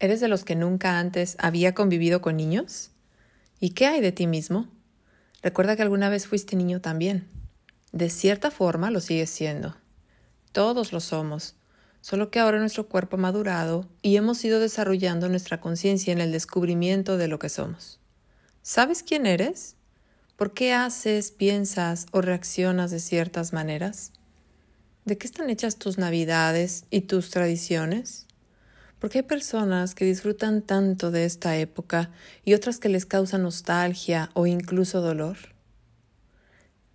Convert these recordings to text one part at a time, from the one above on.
¿Eres de los que nunca antes había convivido con niños? ¿Y qué hay de ti mismo? Recuerda que alguna vez fuiste niño también. De cierta forma lo sigues siendo. Todos lo somos, solo que ahora nuestro cuerpo ha madurado y hemos ido desarrollando nuestra conciencia en el descubrimiento de lo que somos. ¿Sabes quién eres? ¿Por qué haces, piensas o reaccionas de ciertas maneras? ¿De qué están hechas tus navidades y tus tradiciones? Porque hay personas que disfrutan tanto de esta época y otras que les causan nostalgia o incluso dolor.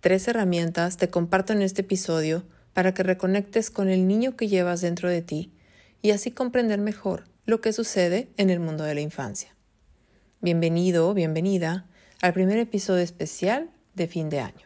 Tres herramientas te comparto en este episodio para que reconectes con el niño que llevas dentro de ti y así comprender mejor lo que sucede en el mundo de la infancia. Bienvenido, bienvenida al primer episodio especial de fin de año.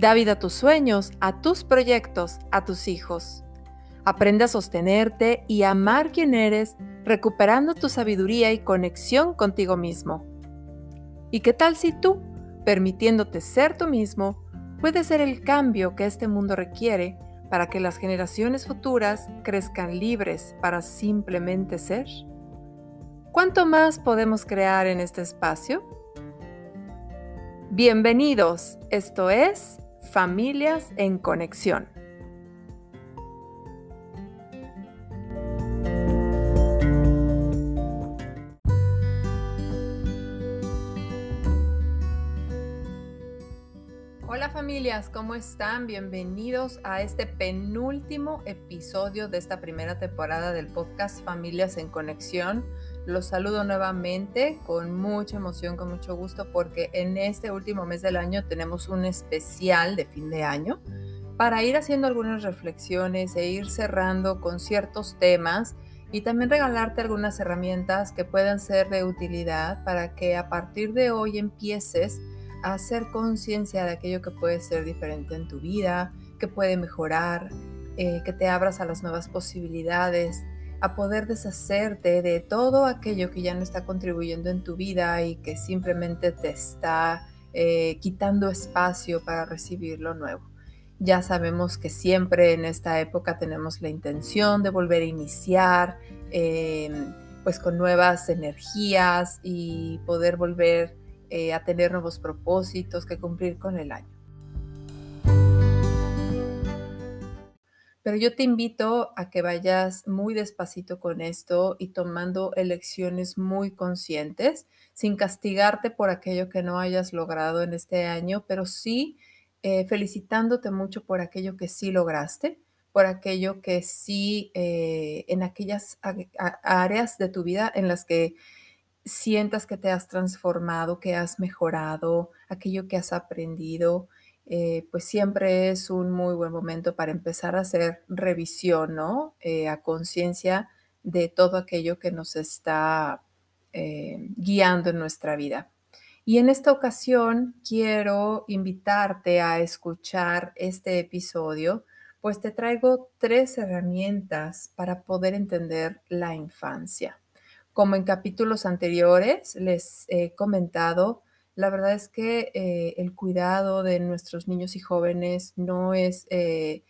Da vida a tus sueños, a tus proyectos, a tus hijos. Aprende a sostenerte y amar quien eres, recuperando tu sabiduría y conexión contigo mismo. ¿Y qué tal si tú, permitiéndote ser tú mismo, puedes ser el cambio que este mundo requiere para que las generaciones futuras crezcan libres para simplemente ser? ¿Cuánto más podemos crear en este espacio? Bienvenidos, esto es Familias en Conexión. Hola familias, ¿cómo están? Bienvenidos a este penúltimo episodio de esta primera temporada del podcast Familias en Conexión. Los saludo nuevamente con mucha emoción, con mucho gusto, porque en este último mes del año tenemos un especial de fin de año para ir haciendo algunas reflexiones e ir cerrando con ciertos temas y también regalarte algunas herramientas que puedan ser de utilidad para que a partir de hoy empieces hacer conciencia de aquello que puede ser diferente en tu vida, que puede mejorar, eh, que te abras a las nuevas posibilidades a poder deshacerte de todo aquello que ya no está contribuyendo en tu vida y que simplemente te está eh, quitando espacio para recibir lo nuevo. Ya sabemos que siempre en esta época tenemos la intención de volver a iniciar, em, pues con nuevas energías y poder volver eh, a tener nuevos propósitos que cumplir con el año. Pero yo te invito a que vayas muy despacito con esto y tomando elecciones muy conscientes, sin castigarte por aquello que no hayas logrado en este año, pero sí eh, felicitándote mucho por aquello que sí lograste, por aquello que sí, eh, en aquellas áreas de tu vida en las que sientas que te has transformado, que has mejorado, aquello que has aprendido, eh, pues siempre es un muy buen momento para empezar a hacer revisión, ¿no? Eh, a conciencia de todo aquello que nos está eh, guiando en nuestra vida. Y en esta ocasión quiero invitarte a escuchar este episodio, pues te traigo tres herramientas para poder entender la infancia. Como en capítulos anteriores les he comentado, la verdad es que eh, el cuidado de nuestros niños y jóvenes no es eh,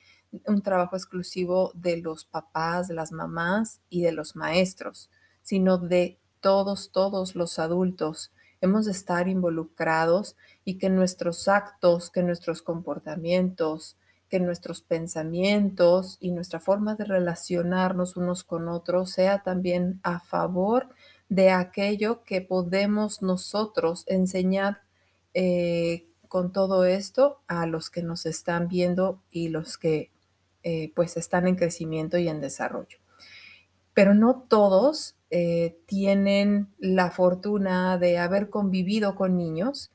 un trabajo exclusivo de los papás, de las mamás y de los maestros, sino de todos, todos los adultos. Hemos de estar involucrados y que nuestros actos, que nuestros comportamientos, que nuestros pensamientos y nuestra forma de relacionarnos unos con otros sea también a favor de aquello que podemos nosotros enseñar eh, con todo esto a los que nos están viendo y los que eh, pues están en crecimiento y en desarrollo. Pero no todos eh, tienen la fortuna de haber convivido con niños,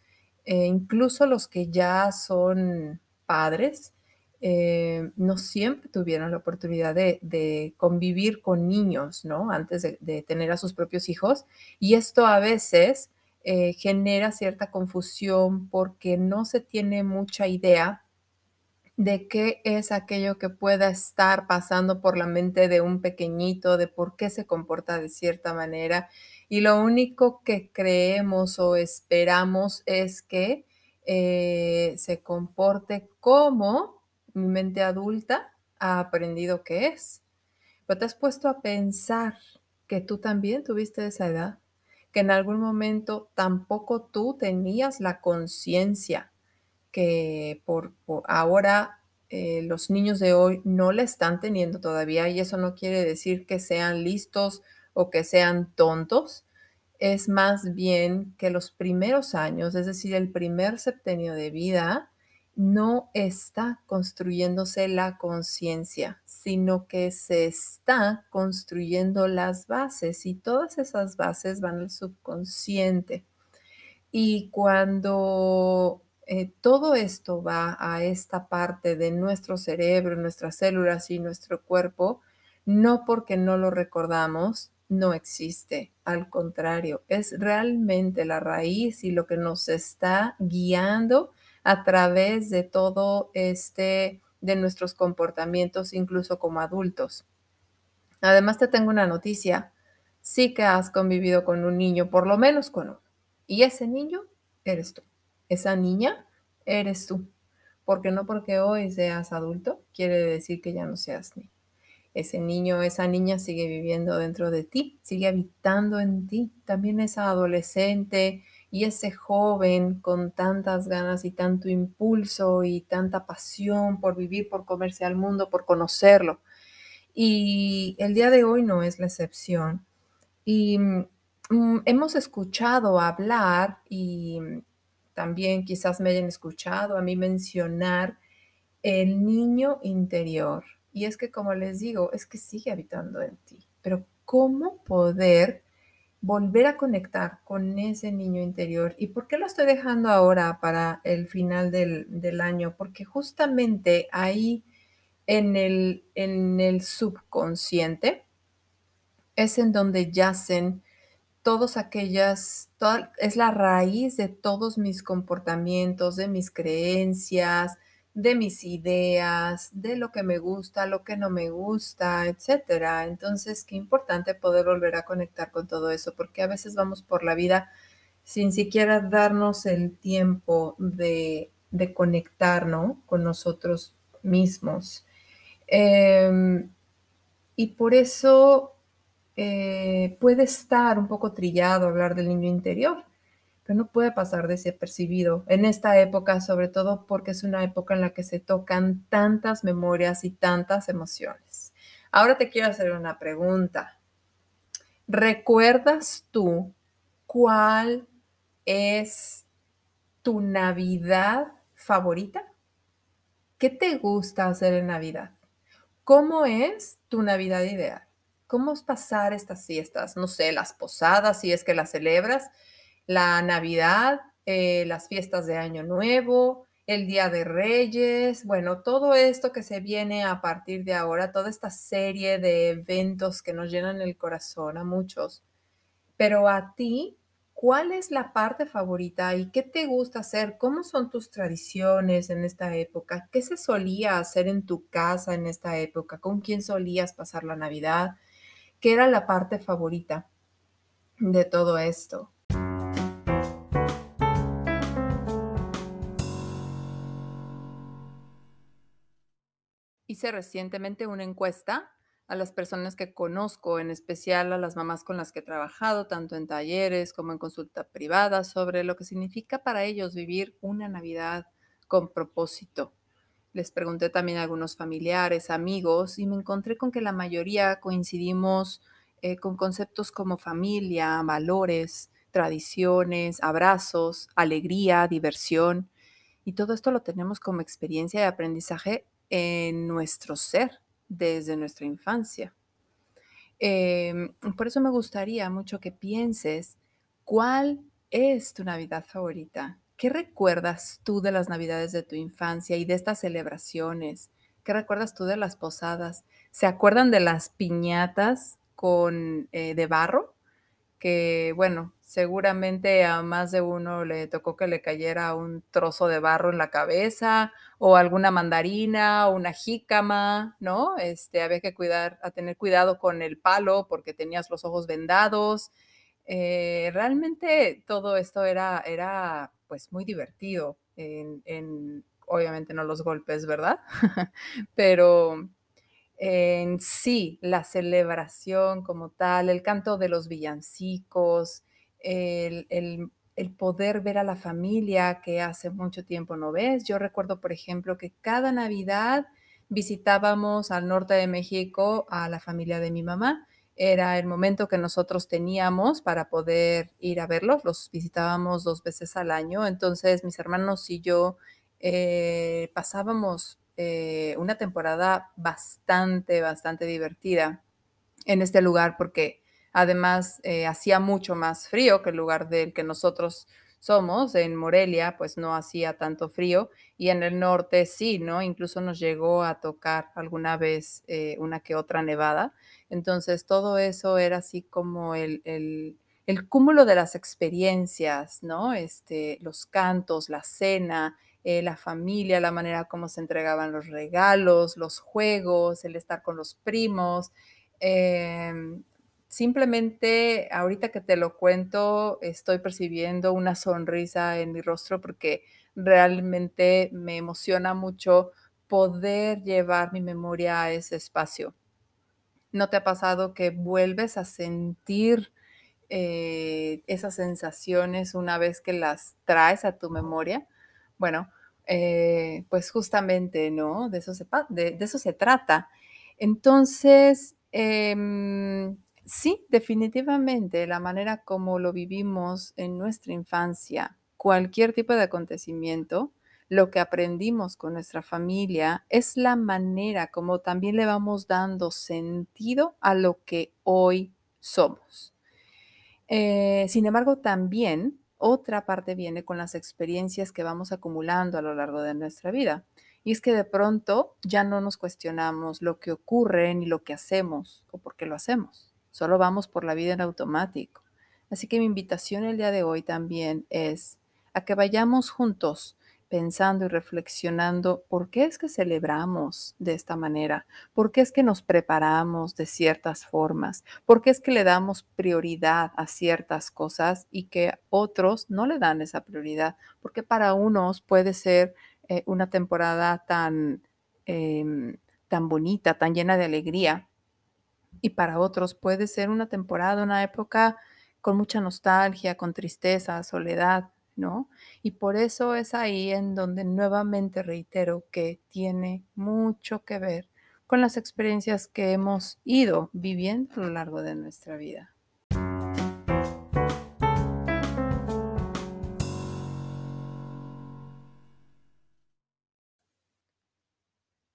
incluso los que ya son padres, eh, no siempre tuvieron la oportunidad de, convivir con niños, ¿no? Antes de, de, tener a sus propios hijos. Y esto a veces eh, genera cierta confusión porque no se tiene mucha idea de qué es aquello que pueda estar pasando por la mente de un pequeñito, de por qué se comporta de cierta manera. Y lo único que creemos o esperamos es que eh, se comporte como mi mente adulta ha aprendido que es. Pero te has puesto a pensar que tú también tuviste esa edad, que en algún momento tampoco tú tenías la conciencia que por, ahora eh, los niños de hoy no la están teniendo todavía y eso no quiere decir que sean listos o que sean tontos, es más bien que los primeros años, es decir, el primer septenio de vida, no está construyéndose la conciencia, sino que se está construyendo las bases y todas esas bases van al subconsciente. Y cuando eh, todo esto va a esta parte de nuestro cerebro, nuestras células y nuestro cuerpo, no porque no lo recordamos, no existe. Al contrario, es realmente la raíz y lo que nos está guiando a través de todo este, de nuestros comportamientos, incluso como adultos. Además, te tengo una noticia. Sí que has convivido con un niño, por lo menos con uno. Y ese niño eres tú. Esa niña eres tú. Porque no porque hoy seas adulto quiere decir que ya no seas niño. Ese niño, esa niña sigue viviendo dentro de ti, sigue habitando en ti. También esa adolescente y ese joven con tantas ganas y tanto impulso y tanta pasión por vivir, por comerse al mundo, por conocerlo. Y el día de hoy no es la excepción. Y mm, hemos escuchado hablar y también quizás me hayan escuchado a mí mencionar el niño interior. Y es que, como les digo, es que sigue habitando en ti. Pero ¿cómo poder volver a conectar con ese niño interior? ¿Y por qué lo estoy dejando ahora para el final del, del año? Porque justamente ahí en el, en el subconsciente es en donde yacen todos aquellas, es la raíz de todos mis comportamientos, de mis creencias, de mis ideas, de lo que me gusta, lo que no me gusta, etcétera. Entonces, qué importante poder volver a conectar con todo eso, porque a veces vamos por la vida sin siquiera darnos el tiempo de, de conectar, ¿no? Con nosotros mismos. Eh, y por eso eh, puede estar un poco trillado hablar del niño interior pero no puede pasar desapercibido en esta época, sobre todo porque es una época en la que se tocan tantas memorias y tantas emociones. Ahora te quiero hacer una pregunta. ¿Recuerdas tú cuál es tu Navidad favorita? ¿Qué te gusta hacer en Navidad? ¿Cómo es tu Navidad ideal? ¿Cómo es pasar estas fiestas? No sé, las posadas, si es que las celebras, la Navidad, eh, las fiestas de Año Nuevo, el Día de Reyes, bueno, todo esto que se viene a partir de ahora, toda esta serie de eventos que nos llenan el corazón a muchos. Pero a ti, ¿cuál es la parte favorita y qué te gusta hacer? ¿Cómo son tus tradiciones en esta época? ¿Qué se solía hacer en tu casa en esta época? ¿Con quién solías pasar la Navidad? ¿Qué era la parte favorita de todo esto? Hice recientemente una encuesta a las personas que conozco, en especial a las mamás con las que he trabajado, tanto en talleres como en consulta privada, sobre lo que significa para ellos vivir una Navidad con propósito. Les pregunté también a algunos familiares, amigos, y me encontré con que la mayoría coincidimos eh, con conceptos como familia, valores, tradiciones, abrazos, alegría, diversión. Y todo esto lo tenemos como experiencia de aprendizaje en nuestro ser desde nuestra infancia. Eh, por eso me gustaría mucho que pienses cuál es tu Navidad favorita, ¿qué recuerdas tú de las navidades de tu infancia y de estas celebraciones? ¿Qué recuerdas tú de las posadas? ¿Se acuerdan de las piñatas con, eh, de barro? Que, bueno, seguramente a más de uno le tocó que le cayera un trozo de barro en la cabeza, o alguna mandarina, o una jícama, ¿no? Este, había que cuidar a tener cuidado con el palo porque tenías los ojos vendados. Eh, realmente todo esto era era, pues, muy divertido en en obviamente no los golpes, ¿verdad? Pero en sí, la celebración como tal, el canto de los villancicos, el poder ver a la familia que hace mucho tiempo no ves. Yo recuerdo, por ejemplo, que cada Navidad visitábamos al norte de México a la familia de mi mamá. Era el momento que nosotros teníamos para poder ir a verlos, los visitábamos 2 veces al año. Entonces, mis hermanos y yo, eh, pasábamos, eh, una temporada bastante, bastante divertida en este lugar, porque además, eh, hacía mucho más frío que el lugar del que nosotros somos. En Morelia, pues, no hacía tanto frío, y en el norte sí, ¿no? Incluso nos llegó a tocar alguna vez, eh, una que otra nevada. Entonces, todo eso era así como el el el cúmulo de las experiencias, ¿no? Este, los cantos, la cena, eh, la familia, la manera como se entregaban los regalos, los juegos, el estar con los primos. Em, simplemente, ahorita que te lo cuento, estoy percibiendo una sonrisa en mi rostro, porque realmente me emociona mucho poder llevar mi memoria a ese espacio. ¿No te ha pasado que vuelves a sentir, eh, esas sensaciones una vez que las traes a tu memoria? Bueno, eh, pues justamente, ¿no? De eso se de eso se trata. Entonces, em, sí, definitivamente, la manera como lo vivimos en nuestra infancia, cualquier tipo de acontecimiento, lo que aprendimos con nuestra familia, es la manera como también le vamos dando sentido a lo que hoy somos. Eh, sin embargo, también otra parte viene con las experiencias que vamos acumulando a lo largo de nuestra vida. Y es que de pronto ya no nos cuestionamos lo que ocurre, ni lo que hacemos, o por qué lo hacemos. Solo vamos por la vida en automático. Así que mi invitación el día de hoy también es a que vayamos juntos pensando y reflexionando, ¿por qué es que celebramos de esta manera? ¿Por qué es que nos preparamos de ciertas formas? ¿Por qué es que le damos prioridad a ciertas cosas y que otros no le dan esa prioridad? Porque para unos puede ser, eh, una temporada tan, em, tan bonita, tan llena de alegría, y para otros puede ser una temporada, una época con mucha nostalgia, con tristeza, soledad, Y por eso es ahí en donde nuevamente reitero que tiene mucho que ver con las experiencias que hemos ido viviendo a lo largo de nuestra vida.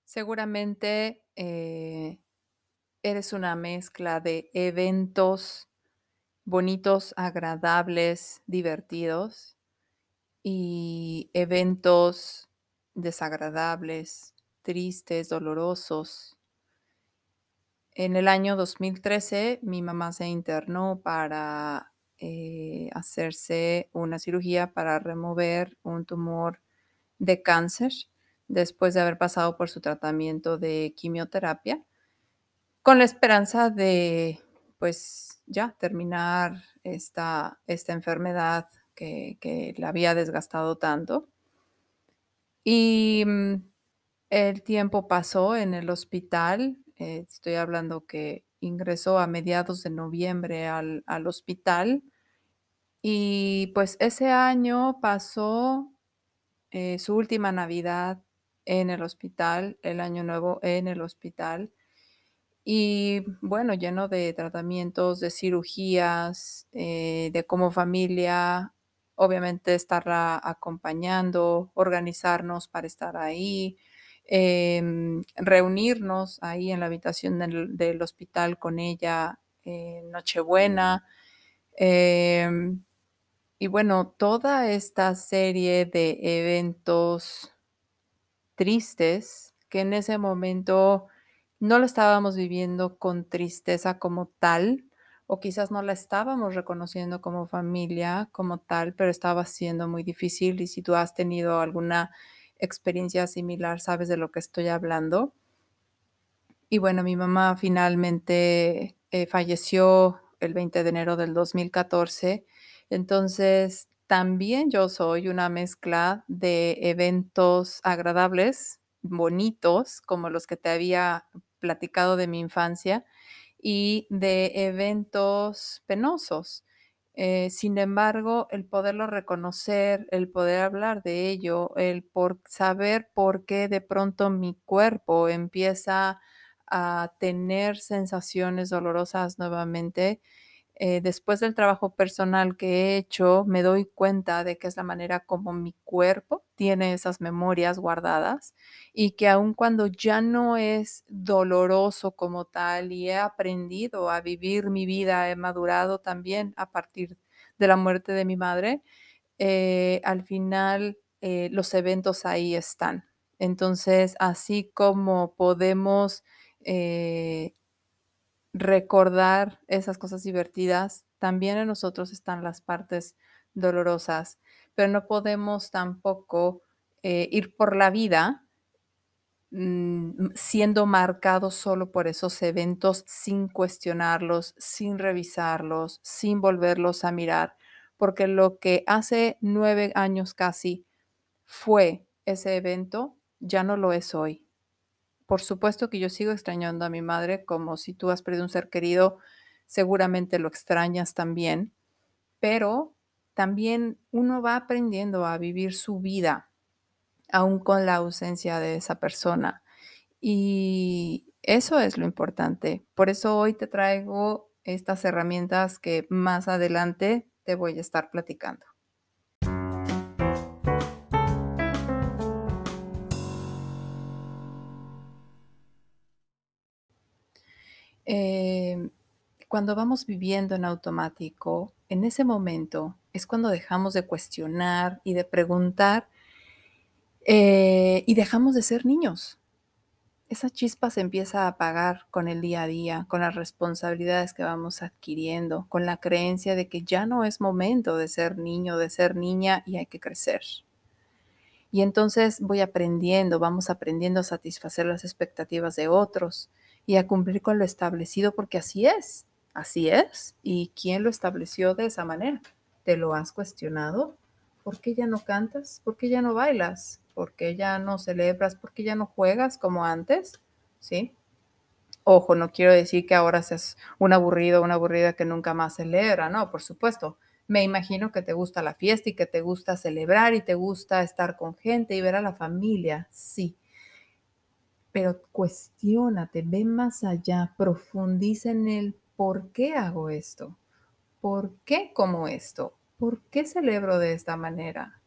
Seguramente, eh, eres una mezcla de eventos bonitos, agradables, divertidos, y eventos desagradables, tristes, dolorosos. En el año 2013, mi mamá se internó para, eh, hacerse una cirugía para remover un tumor de cáncer, después de haber pasado por su tratamiento de quimioterapia, con la esperanza de, pues, ya terminar esta esta enfermedad que la había desgastado tanto. Y, mm, el tiempo pasó en el hospital, eh, estoy hablando que ingresó a mediados de noviembre al al hospital. Y, pues, ese año pasó, eh, su última Navidad en el hospital, el Año Nuevo en el hospital. Y, bueno, lleno de tratamientos, de cirugías, eh, de como familia, obviamente, estarla acompañando, organizarnos para estar ahí, em, reunirnos ahí en la habitación del del hospital con ella en Nochebuena, em Y bueno, toda esta serie de eventos tristes, que en ese momento no lo estábamos viviendo con tristeza como tal, o quizás no la estábamos reconociendo como familia como tal, pero estaba siendo muy difícil. Y si tú has tenido alguna experiencia similar, sabes de lo que estoy hablando. Y bueno, mi mamá finalmente eh, falleció el 20 de enero del 2014. Entonces, también yo soy una mezcla de eventos agradables, bonitos, como los que te había platicado de mi infancia, y de eventos penosos. Eh, sin embargo, el poderlo reconocer, el poder hablar de ello, el por saber por qué de pronto mi cuerpo empieza a tener sensaciones dolorosas nuevamente, eh, después del trabajo personal que he hecho, me doy cuenta de que es la manera como mi cuerpo tiene esas memorias guardadas y que aun cuando ya no es doloroso como tal y he aprendido a vivir mi vida, he madurado también a partir de la muerte de mi madre, eh, al final eh, los eventos ahí están. Entonces, así como podemos eh, recordar esas cosas divertidas, también en nosotros están las partes dolorosas, pero no podemos tampoco eh, ir por la vida mm, siendo marcados solo por esos eventos sin cuestionarlos, sin revisarlos, sin volverlos a mirar, porque lo que hace nueve años casi fue ese evento, ya no lo es hoy. Por supuesto que yo sigo extrañando a mi madre, como si tú has perdido un ser querido, seguramente lo extrañas también, pero también uno va aprendiendo a vivir su vida, aún con la ausencia de esa persona. Y eso es lo importante. Por eso hoy te traigo estas herramientas que más adelante te voy a estar platicando. Em, cuando vamos viviendo en automático, en ese momento es cuando dejamos de cuestionar y de preguntar eh, y dejamos de ser niños. Esa chispa se empieza a apagar con el día a día, con las responsabilidades que vamos adquiriendo, con la creencia de que ya no es momento de ser niño, de ser niña y hay que crecer. Y entonces voy aprendiendo, vamos aprendiendo a satisfacer las expectativas de otros y a cumplir con lo establecido porque así es, así es. ¿Y quién lo estableció de esa manera? ¿Te lo has cuestionado? ¿Por qué ya no cantas? ¿Por qué ya no bailas? ¿Por qué ya no celebras? ¿Por qué ya no juegas como antes? ¿Sí? Ojo, no quiero decir que ahora seas un aburrido, una aburrida que nunca más celebra, no, por supuesto. Me imagino que te gusta la fiesta y que te gusta celebrar y te gusta estar con gente y ver a la familia, sí. Pero cuestiónate, ve más allá, profundiza en el por qué hago esto, por qué como esto, por qué celebro de esta manera,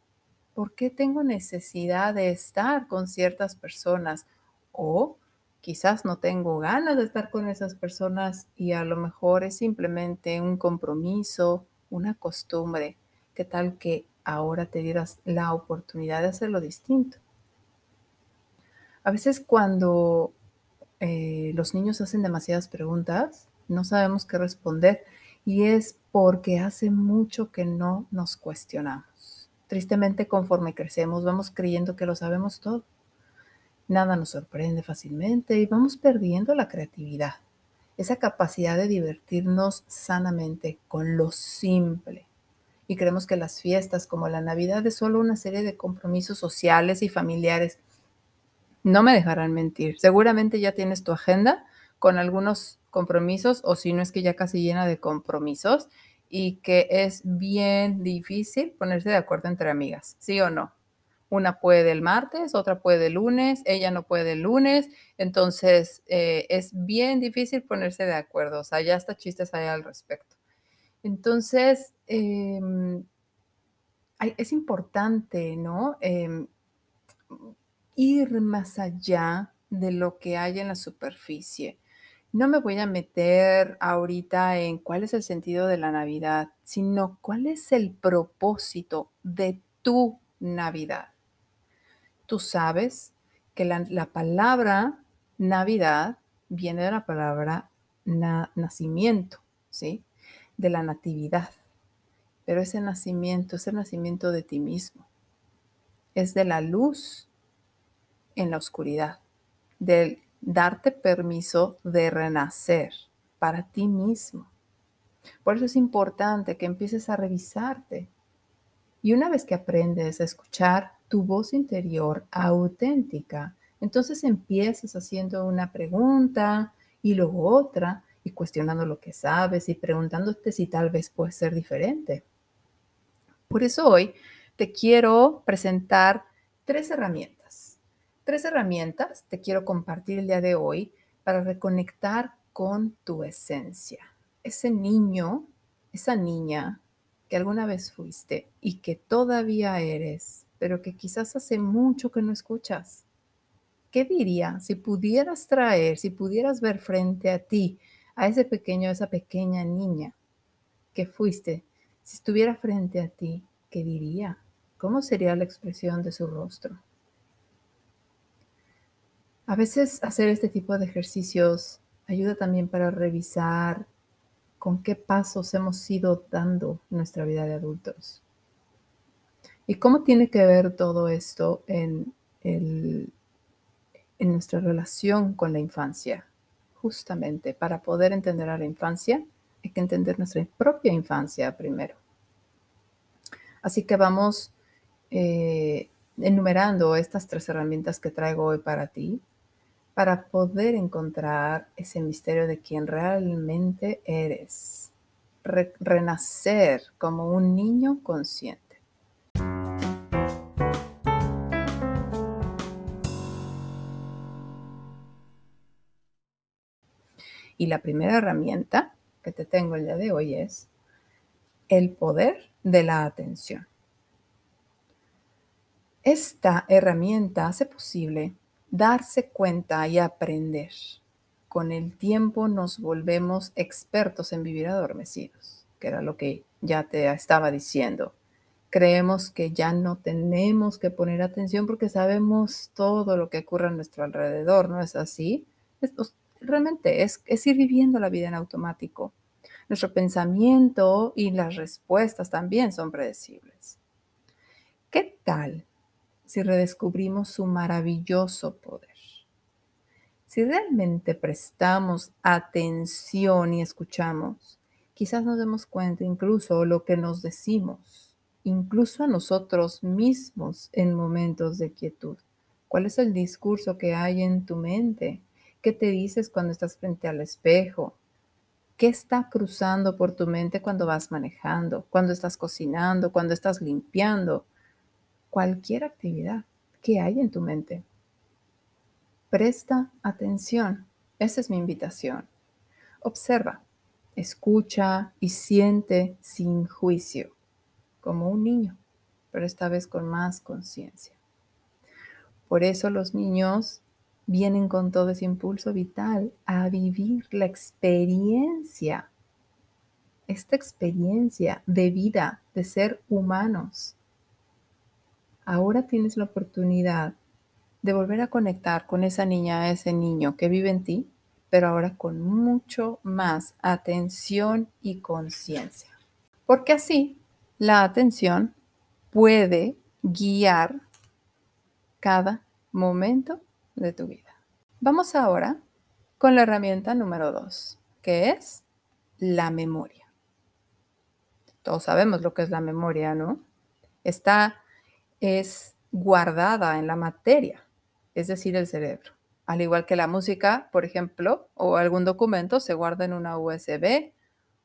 por qué tengo necesidad de estar con ciertas personas o quizás no tengo ganas de estar con esas personas y a lo mejor es simplemente un compromiso, una costumbre. ¿Qué tal que ahora te dieras la oportunidad de hacerlo distinto? A veces cuando eh, los niños hacen demasiadas preguntas, no sabemos qué responder y es porque hace mucho que no nos cuestionamos. Tristemente, conforme crecemos, vamos creyendo que lo sabemos todo. Nada nos sorprende fácilmente y vamos perdiendo la creatividad, esa capacidad de divertirnos sanamente con lo simple. Y creemos que las fiestas como la Navidad es solo una serie de compromisos sociales y familiares no me dejarán mentir. Seguramente ya tienes tu agenda con algunos compromisos o si no es que ya casi llena de compromisos y que es bien difícil ponerse de acuerdo entre amigas, ¿sí o no? Una puede el martes, otra puede el lunes, ella no puede el lunes, entonces eh, es bien difícil ponerse de acuerdo, o sea, ya hasta chistes hay al respecto. Entonces, em, es importante, ¿no? Em, ir más allá de lo que hay en la superficie. no me voy a meter ahorita en cuál es el sentido de la Navidad, sino cuál es el propósito de tu Navidad. Tú sabes que la, palabra Navidad viene de la palabra nacimiento, ¿sí? De la natividad. Pero ese nacimiento es el nacimiento de ti mismo. Es de la luz en la oscuridad, del darte permiso de renacer para ti mismo. Por eso es importante que empieces a revisarte. Y una vez que aprendes a escuchar tu voz interior auténtica, entonces empiezas haciendo una pregunta y luego otra y cuestionando lo que sabes y preguntándote si tal vez puede ser diferente. Por eso hoy te quiero presentar tres herramientas Tres herramientas te quiero compartir el día de hoy para reconectar con tu esencia. Ese niño, esa niña que alguna vez fuiste y que todavía eres, pero que quizás hace mucho que no escuchas. ¿Qué diría si pudieras traer, si pudieras ver frente a ti a ese pequeño, esa pequeña niña que fuiste? Si estuviera frente a ti, ¿qué diría? ¿Cómo sería la expresión de su rostro? A veces hacer este tipo de ejercicios ayuda también para revisar con qué pasos hemos ido dando nuestra vida de adultos. ¿Y cómo tiene que ver todo esto en, en nuestra relación con la infancia? Justamente para poder entender a la infancia hay que entender nuestra propia infancia primero. Así que vamos eh, enumerando estas tres herramientas que traigo hoy para ti para poder encontrar ese misterio de quien realmente eres, renacer como un niño consciente. Y la primera herramienta que te tengo el día de hoy es el poder de la atención. Esta herramienta hace posible darse cuenta y aprender. Con el tiempo nos volvemos expertos en vivir adormecidos, que era lo que ya te estaba diciendo. Creemos que ya no tenemos que poner atención porque sabemos todo lo que ocurre a nuestro alrededor, ¿no es así? realmente es, es ir viviendo la vida en automático. Nuestro pensamiento y las respuestas también son predecibles. ¿Qué tal si redescubrimos su maravilloso poder. Si realmente prestamos atención y escuchamos, quizás nos demos cuenta incluso lo que nos decimos, incluso a nosotros mismos en momentos de quietud. ¿Cuál es el discurso que hay en tu mente? ¿Qué te dices cuando estás frente al espejo? ¿Qué está cruzando por tu mente cuando vas manejando, cuando estás cocinando, cuando estás limpiando? Cualquier actividad que hay en tu mente. Presta atención. Esa es mi invitación. Observa, escucha y siente sin juicio, como un niño, pero esta vez con más conciencia. Por eso los niños vienen con todo ese impulso vital a vivir la experiencia, esta experiencia de vida, de ser humanos, ahora tienes la oportunidad de volver a conectar con esa niña, ese niño que vive en ti, pero ahora con mucho más atención y conciencia. Porque así la atención puede guiar cada momento de tu vida. Vamos ahora con la herramienta número dos, que es la memoria. Todos sabemos lo que es la memoria, ¿no? Está es guardada en la materia, es decir, el cerebro. Al igual que la música, por ejemplo, o algún documento se guarda en una USB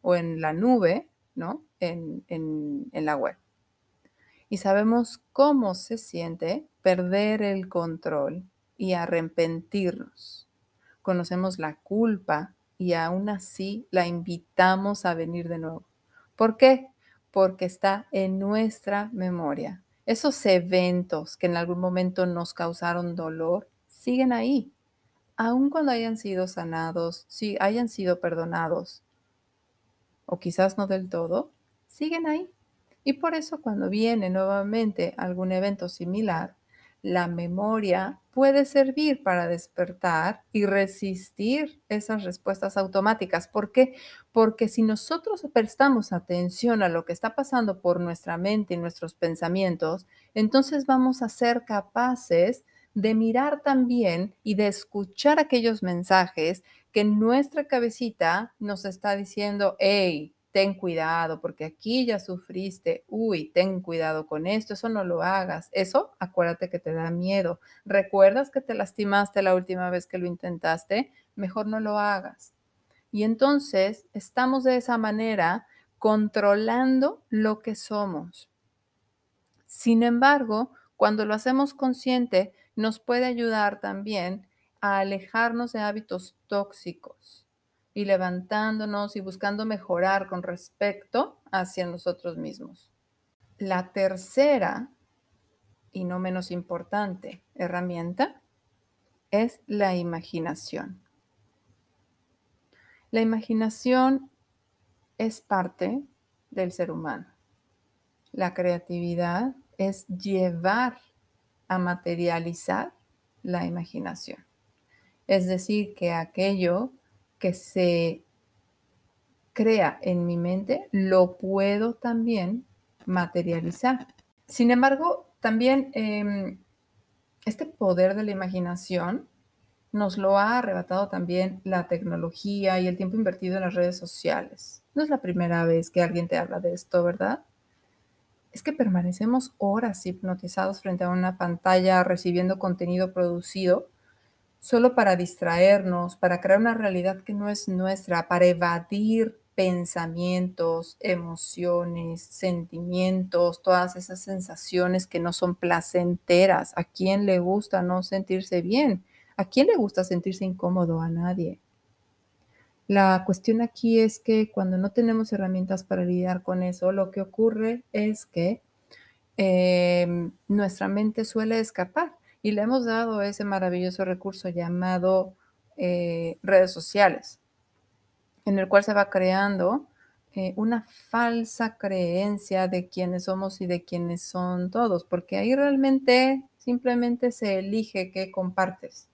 o en la nube, ¿no? En, en la web. Y sabemos cómo se siente perder el control y arrepentirnos. Conocemos la culpa y aún así la invitamos a venir de nuevo. ¿Por qué? Porque está en nuestra memoria esos eventos que en algún momento nos causaron dolor siguen ahí, aun cuando hayan sido sanados, si hayan sido perdonados, o quizás no del todo, siguen ahí. Y por eso cuando viene nuevamente algún evento similar, la memoria puede servir para despertar y resistir esas respuestas automáticas. ¿Por qué? Porque si nosotros prestamos atención a lo que está pasando por nuestra mente y nuestros pensamientos, entonces vamos a ser capaces de mirar también y de escuchar aquellos mensajes que nuestra cabecita nos está diciendo, hey, ten cuidado porque aquí ya sufriste, uy, ten cuidado con esto, eso no lo hagas, eso acuérdate que te da miedo, recuerdas que te lastimaste la última vez que lo intentaste, mejor no lo hagas. Y entonces estamos de esa manera controlando lo que somos. Sin embargo, cuando lo hacemos consciente, nos puede ayudar también a alejarnos de hábitos tóxicos y levantándonos y buscando mejorar con respecto hacia nosotros mismos. La tercera, y no menos importante, herramienta es la imaginación. La imaginación es parte del ser humano. La creatividad es llevar a materializar la imaginación. Es decir, que aquello que se crea en mi mente lo puedo también materializar. Sin embargo, también em, este poder de la imaginación nos lo ha arrebatado también la tecnología y el tiempo invertido en las redes sociales. No es la primera vez que alguien te habla de esto, ¿verdad? Es que permanecemos horas hipnotizados frente a una pantalla recibiendo contenido producido solo para distraernos, para crear una realidad que no es nuestra, para evadir pensamientos, emociones, sentimientos, todas esas sensaciones que no son placenteras. ¿A quién le gusta no sentirse bien? ¿A quién le gusta sentirse incómodo? A nadie. La cuestión aquí es que cuando no tenemos herramientas para lidiar con eso, lo que ocurre es que em, nuestra mente suele escapar y le hemos dado ese maravilloso recurso llamado eh, redes sociales, en el cual se va creando eh, una falsa creencia de quiénes somos y de quiénes son todos, porque ahí realmente simplemente se elige qué compartes,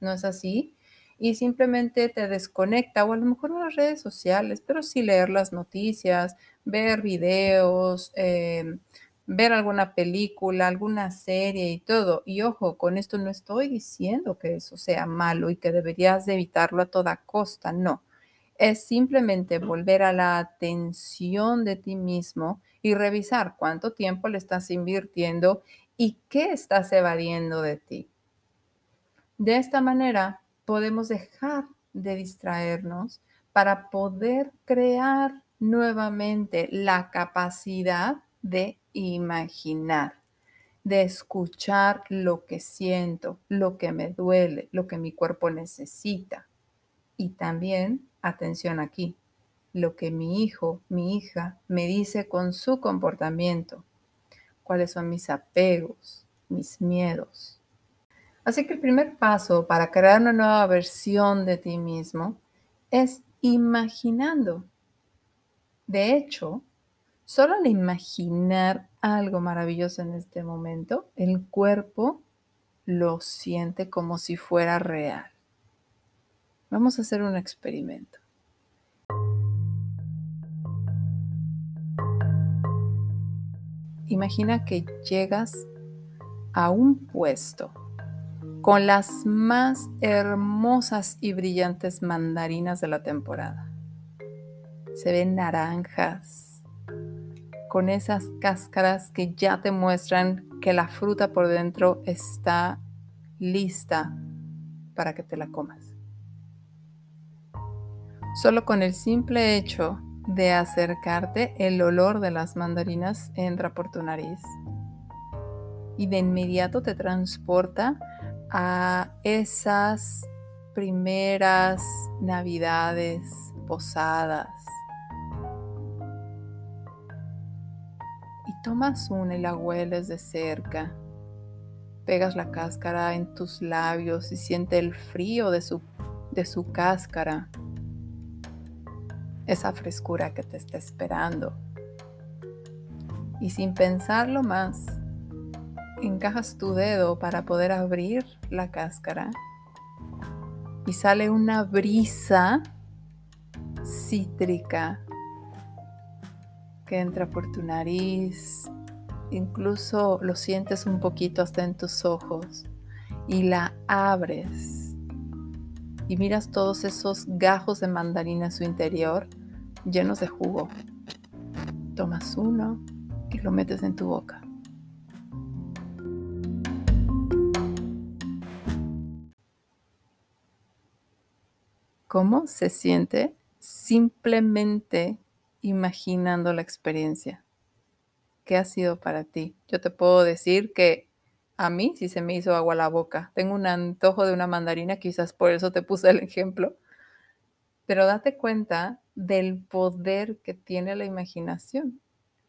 ¿no es así? Y simplemente te desconecta, o a lo mejor no las redes sociales, pero sí leer las noticias, ver videos, eh, ver alguna película, alguna serie y todo. Y ojo, con esto no estoy diciendo que eso sea malo y que deberías de evitarlo a toda costa, no. Es simplemente volver a la atención de ti mismo y revisar cuánto tiempo le estás invirtiendo y qué estás evadiendo de ti. De esta manera podemos dejar de distraernos para poder crear nuevamente la capacidad de imaginar, de escuchar lo que siento, lo que me duele, lo que mi cuerpo necesita. Y también, atención aquí, lo que mi hijo, mi hija me dice con su comportamiento, cuáles son mis apegos, mis miedos. Así que el primer paso para crear una nueva versión de ti mismo es imaginando. De hecho, Solo al imaginar algo maravilloso en este momento, el cuerpo lo siente como si fuera real. Vamos a hacer un experimento. Imagina que llegas a un puesto con las más hermosas y brillantes mandarinas de la temporada. Se ven naranjas, con esas cáscaras que ya te muestran que la fruta por dentro está lista para que te la comas. Solo con el simple hecho de acercarte, el olor de las mandarinas entra por tu nariz y de inmediato te transporta a esas primeras navidades, posadas, tomas una y la hueles de cerca Pegas la cáscara en tus labios y siente el frío de su, de su cáscara. Esa frescura que te está esperando. Y sin pensarlo más, encajas tu dedo para poder abrir la cáscara y sale una brisa cítrica que entra por tu nariz, incluso lo sientes un poquito hasta en tus ojos y la abres y miras todos esos gajos de mandarina en su interior llenos de jugo. Tomas uno y lo metes en tu boca. ¿Cómo se siente simplemente imaginando la experiencia? ¿Qué ha sido para ti? Yo te puedo decir que a mí sí se me hizo agua la boca. Tengo un antojo de una mandarina, quizás por eso te puse el ejemplo. Pero date cuenta del poder que tiene la imaginación.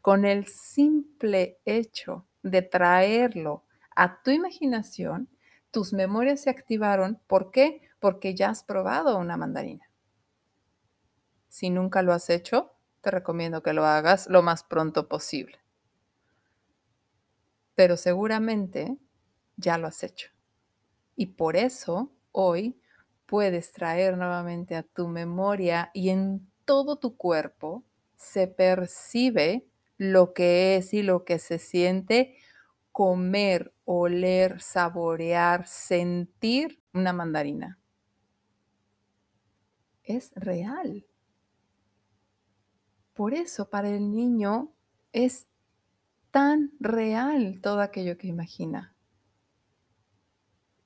Con el simple hecho de traerlo a tu imaginación, tus memorias se activaron. ¿Por qué? porque ya has probado una mandarina. Si nunca lo has hecho, te recomiendo que lo hagas lo más pronto posible. Pero seguramente ya lo has hecho. Y por eso hoy puedes traer nuevamente a tu memoria y en todo tu cuerpo se percibe lo que es y lo que se siente comer, oler, saborear, sentir una mandarina es real. Por eso para el niño es tan real todo aquello que imagina.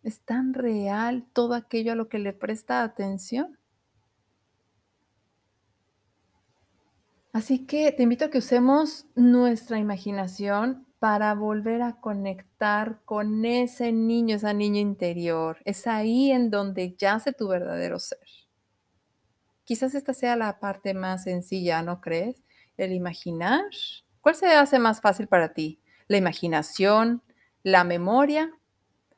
Es tan real todo aquello a lo que le presta atención. Así que te invito a que usemos nuestra imaginación para volver a conectar con ese niño, esa niña interior. Es ahí en donde yace tu verdadero ser. Quizás esta sea la parte más sencilla, ¿no crees? El imaginar. ¿Cuál se hace más fácil para ti? ¿La imaginación, la memoria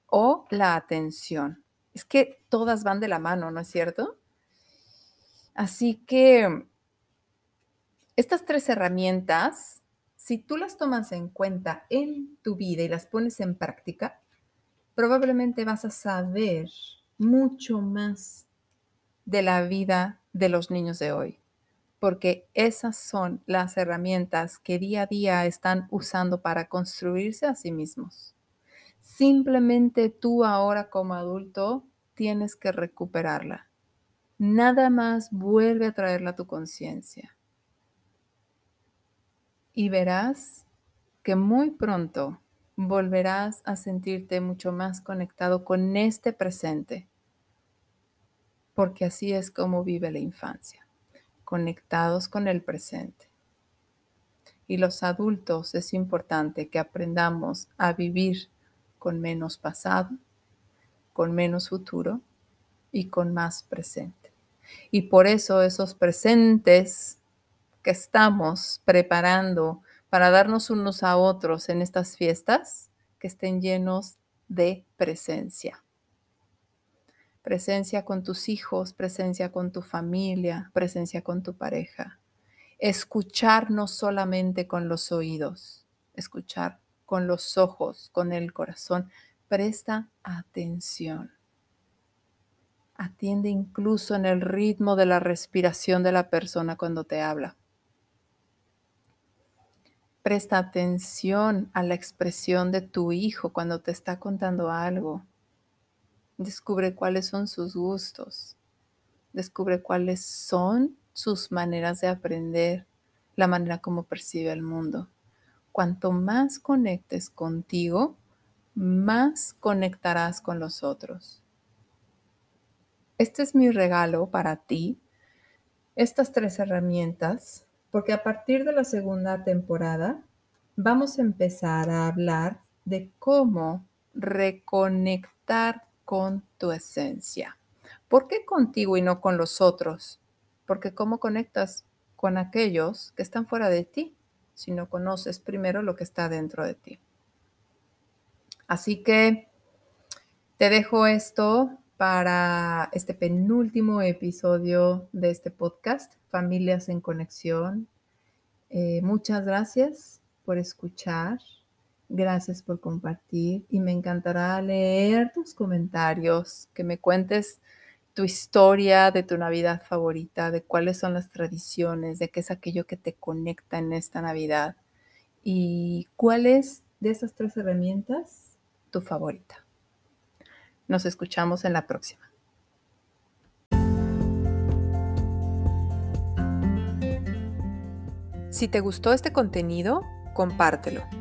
o la atención? Es que todas van de la mano, ¿no es cierto? Así que estas tres herramientas, si tú las tomas en cuenta en tu vida y las pones en práctica, probablemente vas a saber mucho más de la vida de los niños de hoy, porque esas son las herramientas que día a día están usando para construirse a sí mismos. Simplemente tú ahora como adulto tienes que recuperarla. Nada más vuelve a traerla a tu conciencia. Y verás que muy pronto volverás a sentirte mucho más conectado con este presente porque así es como vive la infancia, conectados con el presente. Y los adultos es importante que aprendamos a vivir con menos pasado, con menos futuro y con más presente. Y por eso esos presentes que estamos preparando para darnos unos a otros en estas fiestas, que estén llenos de presencia presencia con tus hijos, presencia con tu familia, presencia con tu pareja. Escuchar no solamente con los oídos, escuchar con los ojos, con el corazón. Presta atención. Atiende incluso en el ritmo de la respiración de la persona cuando te habla. Presta atención a la expresión de tu hijo cuando te está contando algo Descubre cuáles son sus gustos. Descubre cuáles son sus maneras de aprender, la manera como percibe el mundo. Cuanto más conectes contigo, más conectarás con los otros. Este es mi regalo para ti, estas tres herramientas, porque a partir de la segunda temporada vamos a empezar a hablar de cómo reconectar con tu esencia. ¿Por qué contigo y no con los otros? Porque ¿cómo conectas con aquellos que están fuera de ti si no conoces primero lo que está dentro de ti? Así que te dejo esto para este penúltimo episodio de este podcast, Familias en Conexión. Eh, muchas gracias por escuchar, gracias por compartir y me encantará leer tus comentarios, que me cuentes tu historia de tu Navidad favorita, de cuáles son las tradiciones, de qué es aquello que te conecta en esta Navidad y cuál es de esas tres herramientas tu favorita. Nos escuchamos en la próxima. Si te gustó este contenido, compártelo.